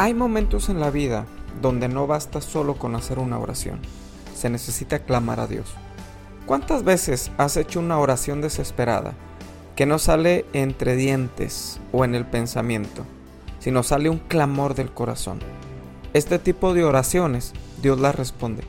Hay momentos en la vida donde no basta solo con hacer una oración, se necesita clamar a Dios. ¿Cuántas veces has hecho una oración desesperada que no sale entre dientes o en el pensamiento, sino sale un clamor del corazón? Este tipo de oraciones Dios las responde.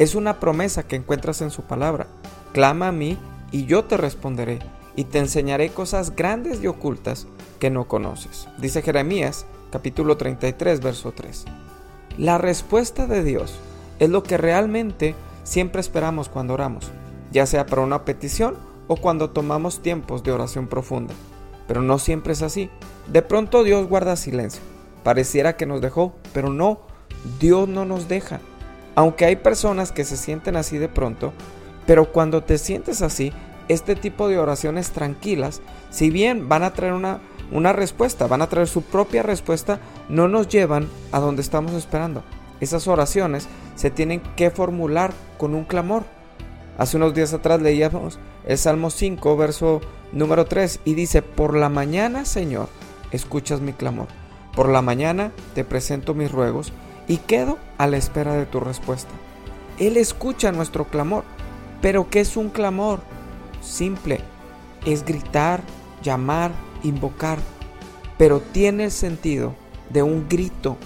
Es una promesa que encuentras en su palabra. Clama a mí y yo te responderé y te enseñaré cosas grandes y ocultas que no conoces. Dice Jeremías capítulo 33 verso 3. La respuesta de Dios es lo que realmente siempre esperamos cuando oramos, ya sea para una petición o cuando tomamos tiempos de oración profunda. Pero no siempre es así. De pronto Dios guarda silencio. Pareciera que nos dejó, pero no, Dios no nos deja. Aunque hay personas que se sienten así de pronto, pero cuando te sientes así, este tipo de oraciones tranquilas, si bien van a traer una una respuesta, van a traer su propia respuesta, no nos llevan a donde estamos esperando. Esas oraciones se tienen que formular con un clamor. Hace unos días atrás leíamos el Salmo 5, verso número 3, y dice, por la mañana, Señor, escuchas mi clamor. Por la mañana te presento mis ruegos y quedo a la espera de tu respuesta. Él escucha nuestro clamor. Pero ¿qué es un clamor? Simple. Es gritar, llamar, invocar, pero tiene el sentido de un grito.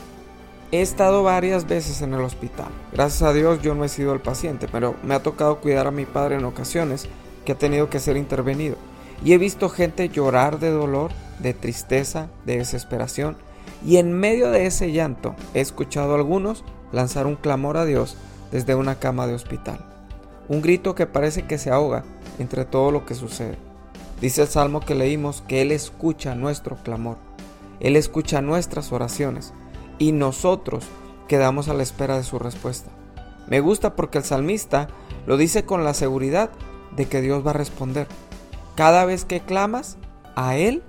He estado varias veces en el hospital. Gracias a Dios yo no he sido el paciente, pero me ha tocado cuidar a mi padre en ocasiones que ha tenido que ser intervenido. Y he visto gente llorar de dolor, de tristeza, de desesperación. Y en medio de ese llanto he escuchado a algunos lanzar un clamor a Dios desde una cama de hospital. Un grito que parece que se ahoga entre todo lo que sucede. Dice el Salmo que leímos que Él escucha nuestro clamor, Él escucha nuestras oraciones y nosotros quedamos a la espera de su respuesta. Me gusta porque el salmista lo dice con la seguridad de que Dios va a responder. Cada vez que clamas a Él,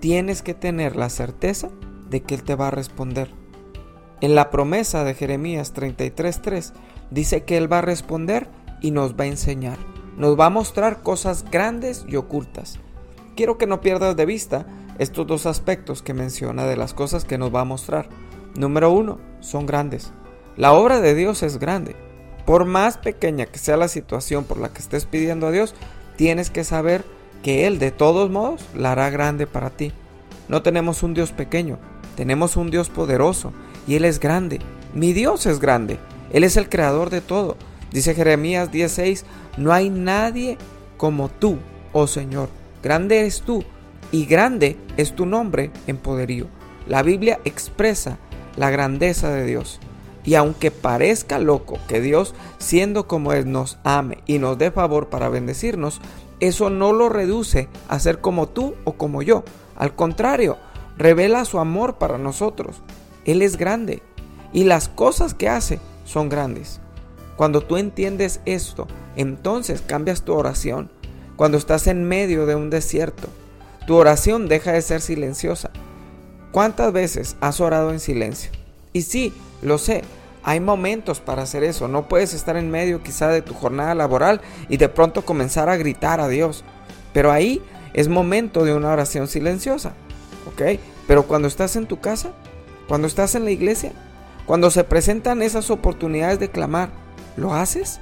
tienes que tener la certeza de que Él te va a responder. En la promesa de Jeremías 33.3 dice que Él va a responder y nos va a enseñar nos va a mostrar cosas grandes y ocultas. Quiero que no pierdas de vista estos dos aspectos que menciona de las cosas que nos va a mostrar. Número uno, son grandes. La obra de Dios es grande. Por más pequeña que sea la situación por la que estés pidiendo a Dios, tienes que saber que Él de todos modos la hará grande para ti. No tenemos un Dios pequeño, tenemos un Dios poderoso y Él es grande. Mi Dios es grande. Él es el creador de todo. Dice Jeremías 16, no hay nadie como tú, oh Señor. Grande eres tú y grande es tu nombre en poderío. La Biblia expresa la grandeza de Dios. Y aunque parezca loco que Dios, siendo como Él, nos ame y nos dé favor para bendecirnos, eso no lo reduce a ser como tú o como yo. Al contrario, revela su amor para nosotros. Él es grande y las cosas que hace son grandes. Cuando tú entiendes esto, entonces cambias tu oración. Cuando estás en medio de un desierto, tu oración deja de ser silenciosa. ¿Cuántas veces has orado en silencio? Y sí, lo sé, hay momentos para hacer eso. No puedes estar en medio quizá de tu jornada laboral y de pronto comenzar a gritar a Dios. Pero ahí es momento de una oración silenciosa. ¿Ok? Pero cuando estás en tu casa, cuando estás en la iglesia, cuando se presentan esas oportunidades de clamar, ¿Lo haces?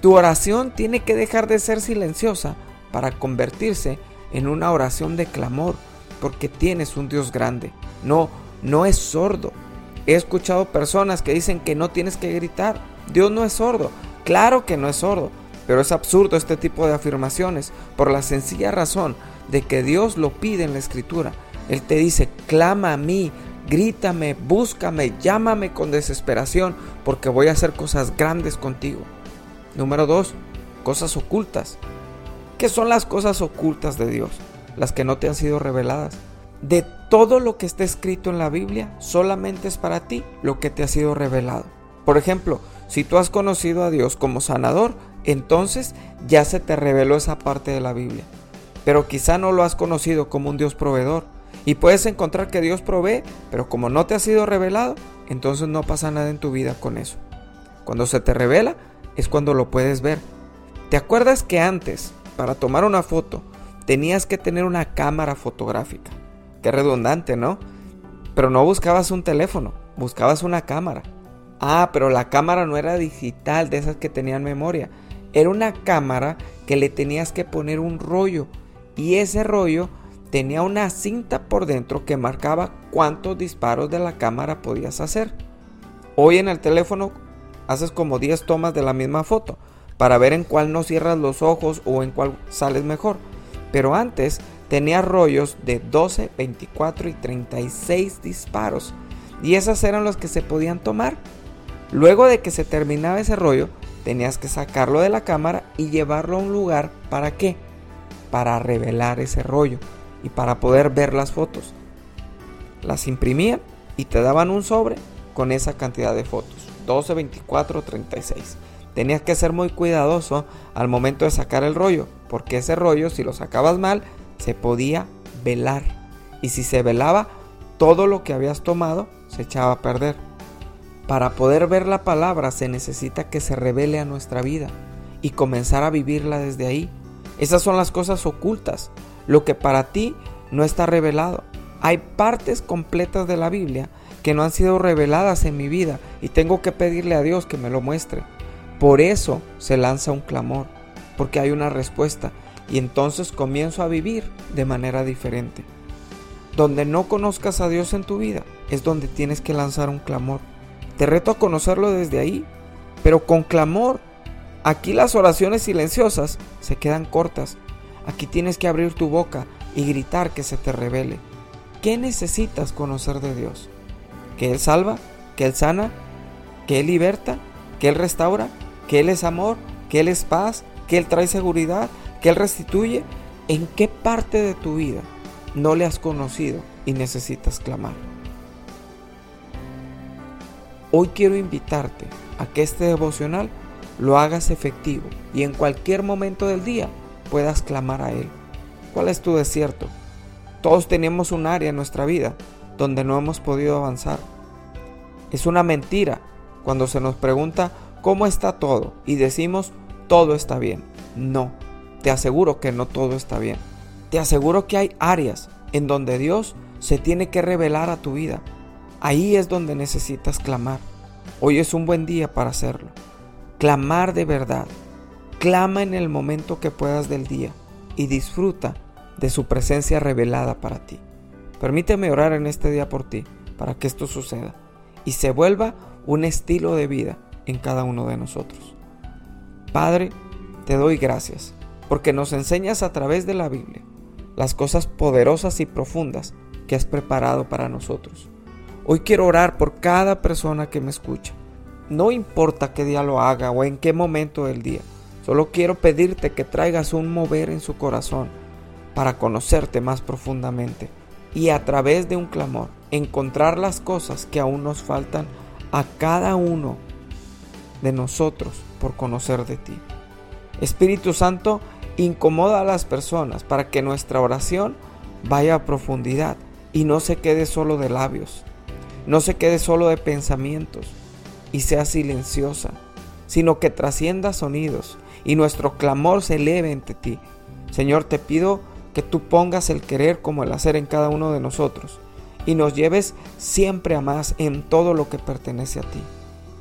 Tu oración tiene que dejar de ser silenciosa para convertirse en una oración de clamor, porque tienes un Dios grande. No, no es sordo. He escuchado personas que dicen que no tienes que gritar. Dios no es sordo. Claro que no es sordo, pero es absurdo este tipo de afirmaciones por la sencilla razón de que Dios lo pide en la escritura. Él te dice, clama a mí, grítame, búscame, llámame con desesperación, porque voy a hacer cosas grandes contigo. Número 2. Cosas ocultas. ¿Qué son las cosas ocultas de Dios? Las que no te han sido reveladas. De todo lo que está escrito en la Biblia, solamente es para ti lo que te ha sido revelado. Por ejemplo, si tú has conocido a Dios como sanador, entonces ya se te reveló esa parte de la Biblia. Pero quizá no lo has conocido como un Dios proveedor, y puedes encontrar que Dios provee, pero como no te ha sido revelado, entonces no pasa nada en tu vida con eso. Cuando se te revela es cuando lo puedes ver. ¿Te acuerdas que antes, para tomar una foto, tenías que tener una cámara fotográfica? Qué redundante, ¿no? Pero no buscabas un teléfono, buscabas una cámara. Ah, pero la cámara no era digital, de esas que tenían memoria. Era una cámara que le tenías que poner un rollo. Y ese rollo tenía una cinta por dentro que marcaba cuántos disparos de la cámara podías hacer. Hoy en el teléfono haces como 10 tomas de la misma foto para ver en cuál no cierras los ojos o en cuál sales mejor. Pero antes tenía rollos de 12, 24 y 36 disparos. Y esas eran los que se podían tomar. Luego de que se terminaba ese rollo, tenías que sacarlo de la cámara y llevarlo a un lugar. ¿Para qué? Para revelar ese rollo y para poder ver las fotos. Las imprimían y te daban un sobre con esa cantidad de fotos. 12, 24, 36. Tenías que ser muy cuidadoso al momento de sacar el rollo, porque ese rollo, si lo sacabas mal, se podía velar. Y si se velaba, todo lo que habías tomado se echaba a perder. Para poder ver la palabra se necesita que se revele a nuestra vida y comenzar a vivirla desde ahí. Esas son las cosas ocultas, lo que para ti no está revelado. Hay partes completas de la Biblia que no han sido reveladas en mi vida y tengo que pedirle a Dios que me lo muestre. Por eso se lanza un clamor, porque hay una respuesta y entonces comienzo a vivir de manera diferente. Donde no conozcas a Dios en tu vida es donde tienes que lanzar un clamor. Te reto a conocerlo desde ahí, pero con clamor. Aquí las oraciones silenciosas se quedan cortas Aquí tienes que abrir tu boca y gritar que se te revele. ¿Qué necesitas conocer de Dios? ¿Que Él salva? ¿Que Él sana? ¿Que Él liberta? ¿Que Él restaura? ¿Que Él es amor? ¿Que Él es paz? ¿Que Él trae seguridad? ¿Que Él restituye? ¿En qué parte de tu vida no le has conocido y necesitas clamar? Hoy quiero invitarte a que este devocional lo hagas efectivo y en cualquier momento del día puedas clamar a Él. ¿Cuál es tu desierto? Todos tenemos un área en nuestra vida donde no hemos podido avanzar. Es una mentira cuando se nos pregunta cómo está todo y decimos todo está bien. No, te aseguro que no todo está bien. Te aseguro que hay áreas en donde Dios se tiene que revelar a tu vida. Ahí es donde necesitas clamar. Hoy es un buen día para hacerlo. Clamar de verdad Clama en el momento que puedas del día y disfruta de su presencia revelada para ti. Permíteme orar en este día por ti, para que esto suceda y se vuelva un estilo de vida en cada uno de nosotros. Padre, te doy gracias porque nos enseñas a través de la Biblia las cosas poderosas y profundas que has preparado para nosotros. Hoy quiero orar por cada persona que me escucha. No importa qué día lo haga o en qué momento del día. Solo quiero pedirte que traigas un mover en su corazón para conocerte más profundamente y a través de un clamor encontrar las cosas que aún nos faltan a cada uno de nosotros por conocer de ti. Espíritu Santo, incomoda a las personas para que nuestra oración vaya a profundidad y no se quede solo de labios, no se quede solo de pensamientos y sea silenciosa, sino que trascienda sonidos y nuestro clamor se eleve ante ti. Señor, te pido que tú pongas el querer como el hacer en cada uno de nosotros y nos lleves siempre a más en todo lo que pertenece a ti.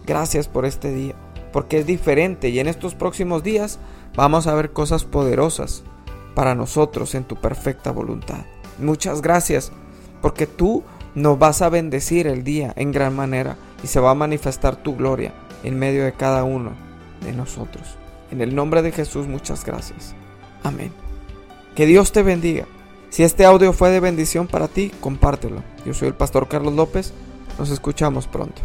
Gracias por este día, porque es diferente y en estos próximos días vamos a ver cosas poderosas para nosotros en tu perfecta voluntad. Muchas gracias, porque tú nos vas a bendecir el día en gran manera y se va a manifestar tu gloria en medio de cada uno de nosotros. En el nombre de Jesús, muchas gracias. Amén. Que Dios te bendiga. Si este audio fue de bendición para ti, compártelo. Yo soy el pastor Carlos López. Nos escuchamos pronto.